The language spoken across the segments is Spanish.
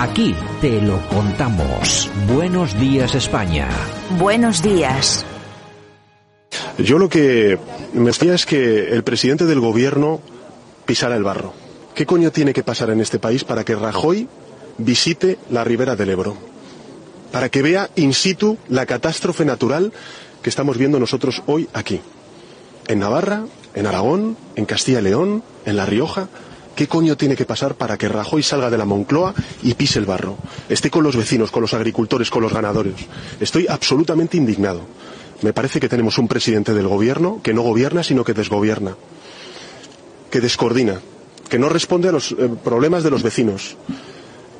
Aquí te lo contamos. Buenos días España. Buenos días. Yo lo que me decía es que el presidente del gobierno pisara el barro. ¿Qué coño tiene que pasar en este país para que Rajoy visite la ribera del Ebro? Para que vea in situ la catástrofe natural que estamos viendo nosotros hoy aquí. En Navarra, en Aragón, en Castilla y León, en La Rioja. ¿Qué coño tiene que pasar para que Rajoy salga de la Moncloa y pise el barro? Esté con los vecinos, con los agricultores, con los ganaderos. Estoy absolutamente indignado. Me parece que tenemos un presidente del gobierno que no gobierna, sino que desgobierna, que descoordina, que no responde a los eh, problemas de los vecinos,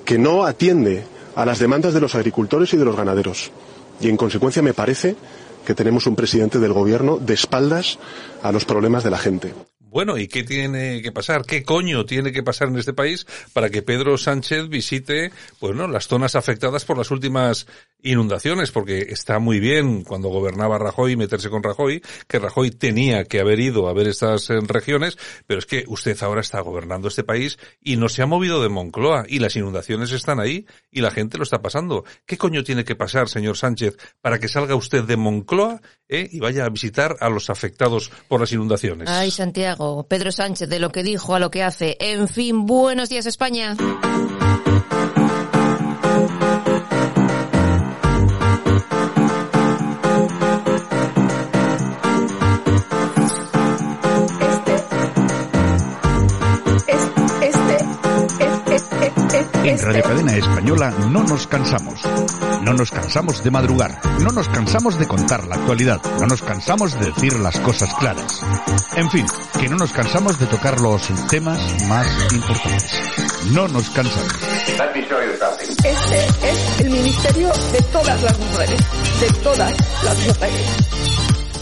que no atiende a las demandas de los agricultores y de los ganaderos. Y en consecuencia me parece que tenemos un presidente del gobierno de espaldas a los problemas de la gente. Bueno, ¿y qué tiene que pasar? ¿Qué coño tiene que pasar en este país para que Pedro Sánchez visite, pues no, las zonas afectadas por las últimas inundaciones? Porque está muy bien cuando gobernaba Rajoy meterse con Rajoy, que Rajoy tenía que haber ido a ver estas eh, regiones, pero es que usted ahora está gobernando este país y no se ha movido de Moncloa y las inundaciones están ahí y la gente lo está pasando. ¿Qué coño tiene que pasar, señor Sánchez, para que salga usted de Moncloa eh, y vaya a visitar a los afectados por las inundaciones? Ay, Santiago. Pedro Sánchez, de lo que dijo a lo que hace. En fin, buenos días España. En Radio Cadena Española no nos cansamos. No nos cansamos de madrugar. No nos cansamos de contar la actualidad. No nos cansamos de decir las cosas claras. En fin, que no nos cansamos de tocar los temas más importantes. No nos cansamos. Este es el ministerio de todas las mujeres. De todas las mujeres.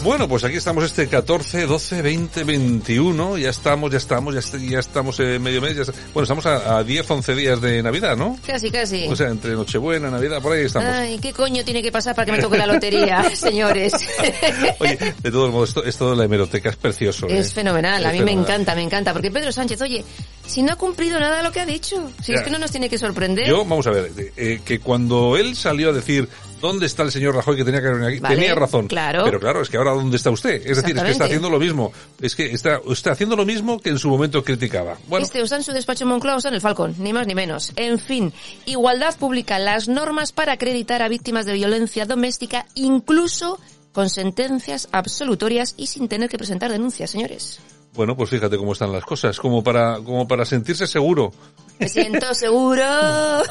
Bueno, pues aquí estamos este 14, 12, 20, 21. Ya estamos, ya estamos, ya, ya estamos en medio mes. Ya bueno, estamos a, a, 10, 11 días de Navidad, ¿no? Casi, casi. O sea, entre Nochebuena, Navidad, por ahí estamos. Ay, ¿qué coño tiene que pasar para que me toque la lotería, señores? oye, de todos modos, esto, esto de la hemeroteca es precioso. Es ¿eh? fenomenal. Es a mí fenomenal. me encanta, me encanta. Porque Pedro Sánchez, oye, si no ha cumplido nada de lo que ha dicho, si Ya. es que no nos tiene que sorprender. Yo, vamos a ver, eh, que cuando él salió a decir ¿Dónde está el señor Rajoy que tenía que venir aquí? Vale, tenía razón. claro. Pero claro, es que ahora ¿dónde está usted? Es decir, es que está haciendo lo mismo. Es que está, está haciendo lo mismo que en su momento criticaba. Bueno, Este está en su despacho en Moncloa está en el Falcon, ni más ni menos. En fin, Igualdad publica las normas para acreditar a víctimas de violencia doméstica, incluso con sentencias absolutorias y sin tener que presentar denuncias, señores. bueno, pues fíjate cómo están las cosas. Como para, como para sentirse seguro. Me siento seguro.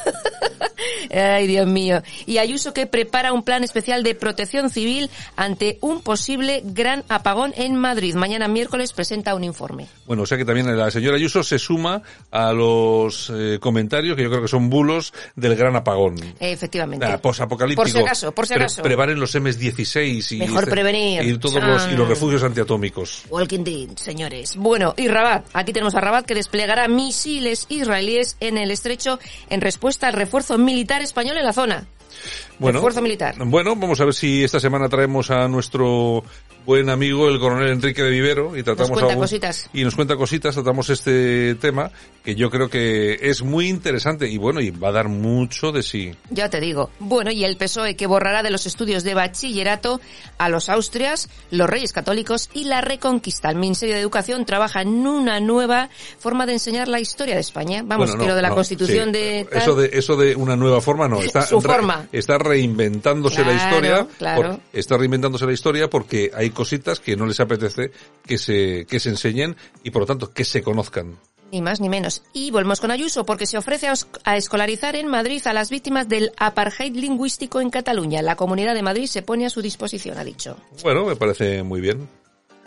Ay, Dios mío. Y Ayuso que prepara un plan especial de protección civil ante un posible gran apagón en Madrid. Mañana miércoles presenta un informe. Bueno, o sea que también la señora Ayuso se suma a los eh, comentarios que yo creo que son bulos del gran apagón. Efectivamente. Ah, posapocalíptico. Por si acaso, por si Pre- acaso. preparen los M16 y, Mejor este- prevenir. y todos los, y los refugios antiatómicos. Walking Dead, señores. Bueno, y Rabat. Aquí tenemos a Rabat que desplegará misiles israelíes en el estrecho en respuesta al refuerzo militar español en la zona. Bueno, Refuerzo militar. Bueno, vamos a ver si esta semana traemos a nuestro buen amigo el coronel Enrique de Vivero y tratamos cuenta algún- cositas. y nos cuenta cositas, tratamos este tema que yo creo que es muy interesante y bueno, y va a dar mucho de sí. Ya te digo. Bueno, y el PSOE que borrará de los estudios de bachillerato a los Austrias, los Reyes Católicos y la Reconquista. El Ministerio de Educación trabaja en una nueva forma de enseñar la historia de España. Vamos, Bueno, que lo de la no, Constitución sí. de tal- Eso de eso de una nueva forma no, está Su forma. está reinventándose la historia, claro. por- está reinventándose la historia porque hay cositas que no les apetece que se que se enseñen y por lo tanto que se conozcan. Ni más ni menos. Y volvemos con Ayuso porque se ofrece a, escolarizar en Madrid a las víctimas del apartheid lingüístico en Cataluña. La Comunidad de Madrid se pone a su disposición, ha dicho. Bueno, me parece muy bien.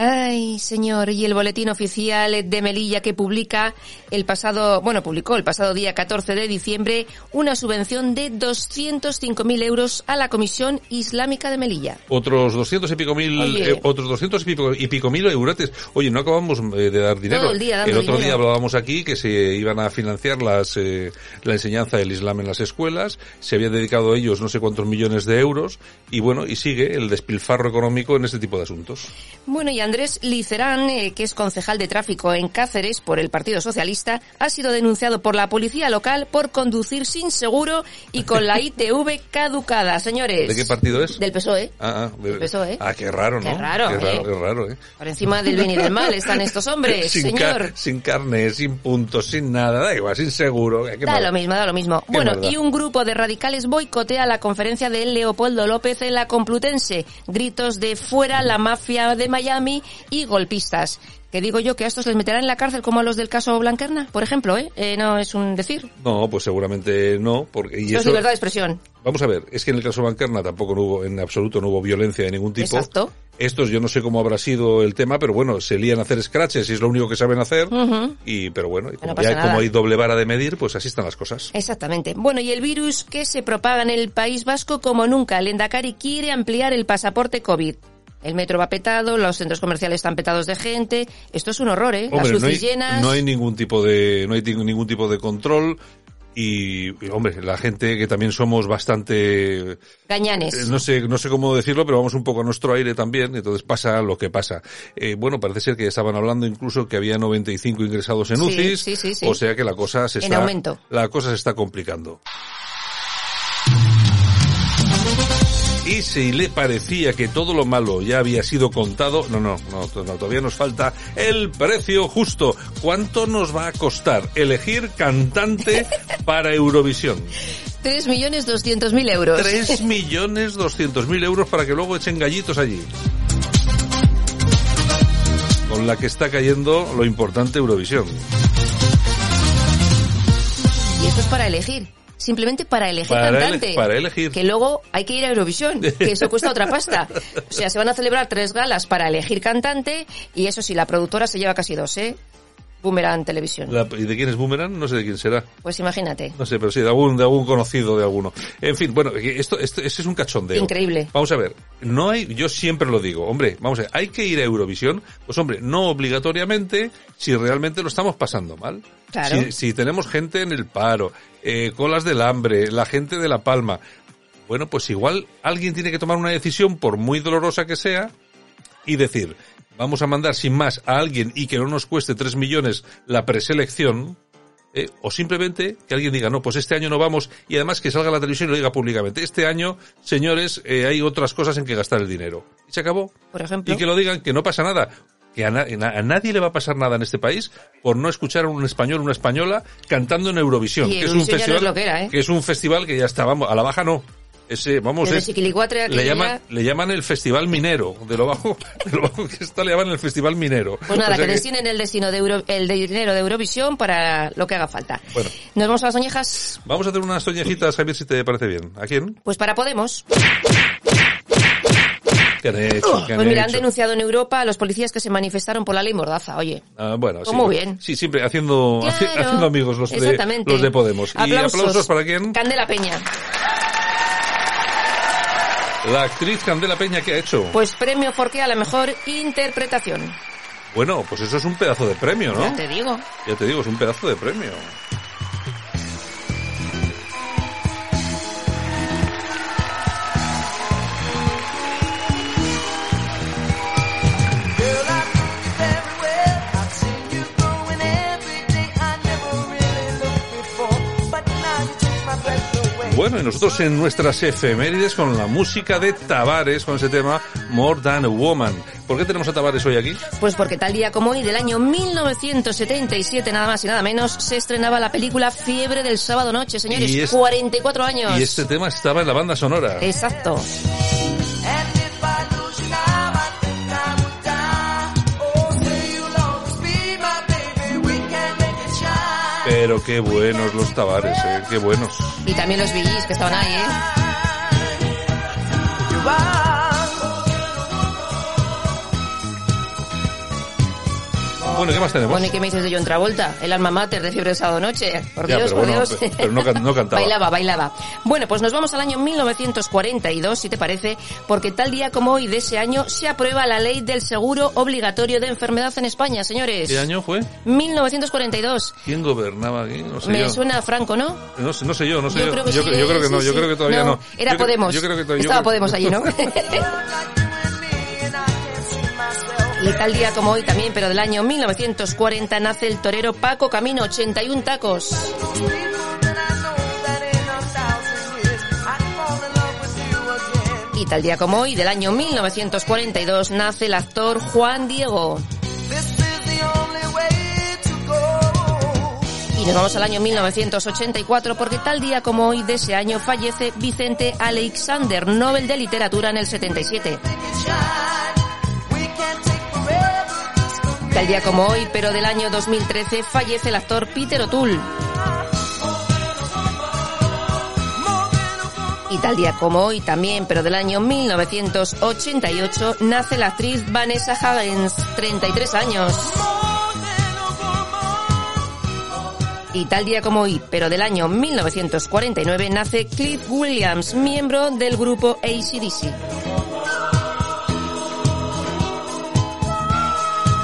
Ay, señor, y el boletín oficial de Melilla que publica el pasado, bueno, publicó el pasado día 14 de diciembre una subvención de 205.000 euros a la Comisión Islámica de Melilla. Otros doscientos y pico mil, eh, otros doscientos y pico, y pico mil eurotes. Oye, no acabamos eh, de dar dinero. Todo el día otro dinero. día hablábamos aquí que se iban a financiar las, eh, la enseñanza del Islam en las escuelas. Se había dedicado a ellos no sé cuántos millones de euros. Y bueno, y sigue el despilfarro económico en este tipo de asuntos. Bueno, y Andrés Licerán, eh, que es concejal de tráfico en Cáceres por el Partido Socialista, ha sido denunciado por la policía local por conducir sin seguro y con la ITV caducada. Señores. ¿De qué partido es? Del PSOE. Ah, ah, de- Del PSOE. ah, qué raro, ¿no? Qué raro, qué ¿eh? raro, qué raro, ¿eh? Por encima del bien y del mal están estos hombres, sin, ca- señor. sin carne, sin puntos, sin nada, da igual, sin seguro. qué Da mal. lo mismo, da lo mismo. Qué Bueno, maldad. y un grupo de radicales boicotea la conferencia de Leopoldo López en la Complutense. Gritos de fuera la mafia de Miami y golpistas. Que digo yo que a estos les meterán en la cárcel como a los del caso Blanquerna, por ejemplo, ¿eh? Eh, no es un decir. No, pues seguramente no, porque y Eso es eso, libertad de expresión. vamos a ver, es que en el caso Bancarna tampoco no hubo, en absoluto no hubo violencia de ningún tipo. Exacto. Estos yo no sé cómo habrá sido el tema, pero bueno, se lían a hacer scratches y es lo único que saben hacer. Y, pero bueno, y como, ya- como hay doble vara de medir, pues así están las cosas. Exactamente. Bueno, y el virus que se propaga en el País Vasco como nunca. El Endacari quiere ampliar el pasaporte COVID. El metro va petado, los centros comerciales están petados de gente. Esto es un horror, ¿eh? Las no hay, llenas. no hay ningún tipo de, no hay ningún tipo de control. Y, y, hombre, la gente que también somos bastante, Gañanes. Eh, no sé, no sé cómo decirlo, pero vamos un poco a nuestro aire también, entonces pasa lo que pasa. Eh, bueno, parece ser que estaban hablando incluso que había 95 ingresados en Sí, sí. o sea que la cosa se En está, aumento. la cosa se está complicando. Y si le parecía que todo lo malo ya había sido contado, no, no, no, to- no, todavía nos falta el precio justo. ¿Cuánto nos va a costar elegir cantante para Eurovisión? 3.200.000 euros. 3 millones doscientos mil euros para que luego echen gallitos allí. Con la que está cayendo lo importante Eurovisión. Y esto es para elegir. Simplemente para elegir Para ele- cantante. para elegir. Que luego hay que ir a Eurovisión, que eso cuesta otra pasta. O sea, se van a celebrar tres galas para elegir cantante y eso sí, la productora se lleva casi dos, ¿eh? Boomerang Televisión. La- ¿Y de quién es Boomerang? No sé de quién será. Pues imagínate. No sé, pero sí, de algún, de algún conocido, de alguno. En fin, bueno, esto, esto, ese es un cachondeo. Increíble. Vamos a ver, no hay, yo siempre lo digo, hombre, vamos a ver, hay que ir a Eurovisión, pues hombre, no obligatoriamente si realmente lo estamos pasando mal. Claro. Si, si tenemos gente en el paro, eh, colas del hambre, la gente de La Palma, bueno, pues igual alguien tiene que tomar una decisión, por muy dolorosa que sea, y decir, vamos a mandar sin más a alguien y que no nos cueste 3 millones la preselección, eh, o simplemente que alguien diga, no, pues este año no vamos, y además que salga a la televisión y lo diga públicamente, este año, señores, eh, hay otras cosas en que gastar el dinero. Y se acabó. Por ejemplo. Y que lo digan, que no pasa nada. Que a, na- a nadie le va a pasar nada en este país por no escuchar a un español o una española cantando en Eurovisión. Que es un no festival, es lo que era, ¿eh? que es un festival que ya está, vamos, a la baja no. Ese, vamos, Desde es- le llaman, le llaman el Festival Minero. De lo bajo, de lo bajo que está le llaman el Festival Minero. Pues nada, O sea que destinen el destino de Euro- el de dinero de Eurovisión para lo que haga falta. Bueno. Nos vamos a las oñejas. Vamos a hacer unas toñejitas a ver si te parece bien. ¿A quién? Pues para Podemos. ¿Qué han hecho? ¿Qué han Pues mira, han hecho? denunciado en Europa a los policías que se manifestaron por la ley Mordaza, oye. Ah, bueno, Pues sí. muy bien. Sí, siempre haciendo, Claro, haciendo amigos los de, los de Podemos. ¿Y aplausos para quién? Candela Peña. La actriz Candela Peña, ¿qué ha hecho? Pues premio Forqué a la mejor interpretación. Bueno, pues eso es un pedazo de premio, ¿no? Ya te digo. Ya te digo, es un pedazo de premio. Bueno, y nosotros en nuestras efemérides con la música de Tavares, con ese tema More Than a Woman. ¿Por qué tenemos a Tavares hoy aquí? Pues porque tal día como hoy del año 1977, nada más y nada menos, se estrenaba la película Fiebre del sábado noche, señores. Y es- 44 años. Y este tema estaba en la banda sonora. Exacto. Pero qué buenos los Tavares, eh, qué buenos. Y también los VGs que estaban ahí, ¿eh? Bueno, ¿qué más tenemos? Bueno, ¿y qué me dices de John Travolta? El alma mater de Fiebre del sábado noche. Por Ya, Dios, pero por bueno, Dios. pe- pero no can- no cantaba. bailaba, bailaba. Bueno, pues nos vamos al año 1942, si te parece, porque tal día como hoy de ese año se aprueba la ley del seguro obligatorio de enfermedad en España, señores. ¿Qué año fue? 1942. ¿Quién gobernaba aquí? No sé Me yo. suena a Franco, ¿no? No sé, no sé yo, no sé yo. Yo creo que yo, sí, yo creo que sí, no, yo creo que todavía no. Era Podemos. Yo creo que to- yo Estaba Podemos allí, ¿no? Y tal día como hoy también, pero del año 1940, nace el torero Paco Camino, 81 tacos. Y tal día como hoy, del año 1942, nace el actor Juan Diego. Y nos vamos al año 1984 porque tal día como hoy de ese año fallece Vicente Alexander, Nobel de Literatura en el 77. Tal día como hoy, pero del año 2013, fallece el actor Peter O'Toole. Y tal día como hoy también, pero del año 1988, nace la actriz Vanessa Hudgens, 33 años. Y tal día como hoy, pero del año 1949, nace Cliff Williams, miembro del grupo ACDC.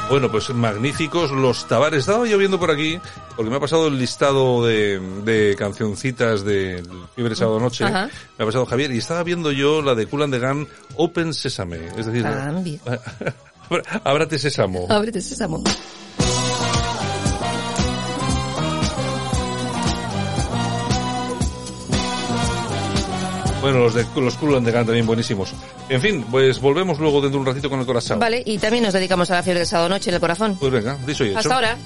Bueno, pues magníficos los tabares. Estaba lloviendo por aquí, porque me ha pasado el listado de, de cancioncitas de Fiebre Sábado Noche. Ajá. Me ha pasado Javier, y estaba viendo yo la de Cool Gun Open Sesame. Es decir, Cambia. ábrate sésamo. Ábrete sésamo. Bueno, los de los Cool and the Gun también buenísimos. En fin, pues volvemos luego dentro de un ratito con el corazón. Vale, y también nos dedicamos a la fiebre del sábado noche en el corazón. Pues venga, dicho y hecho. Hasta ahora.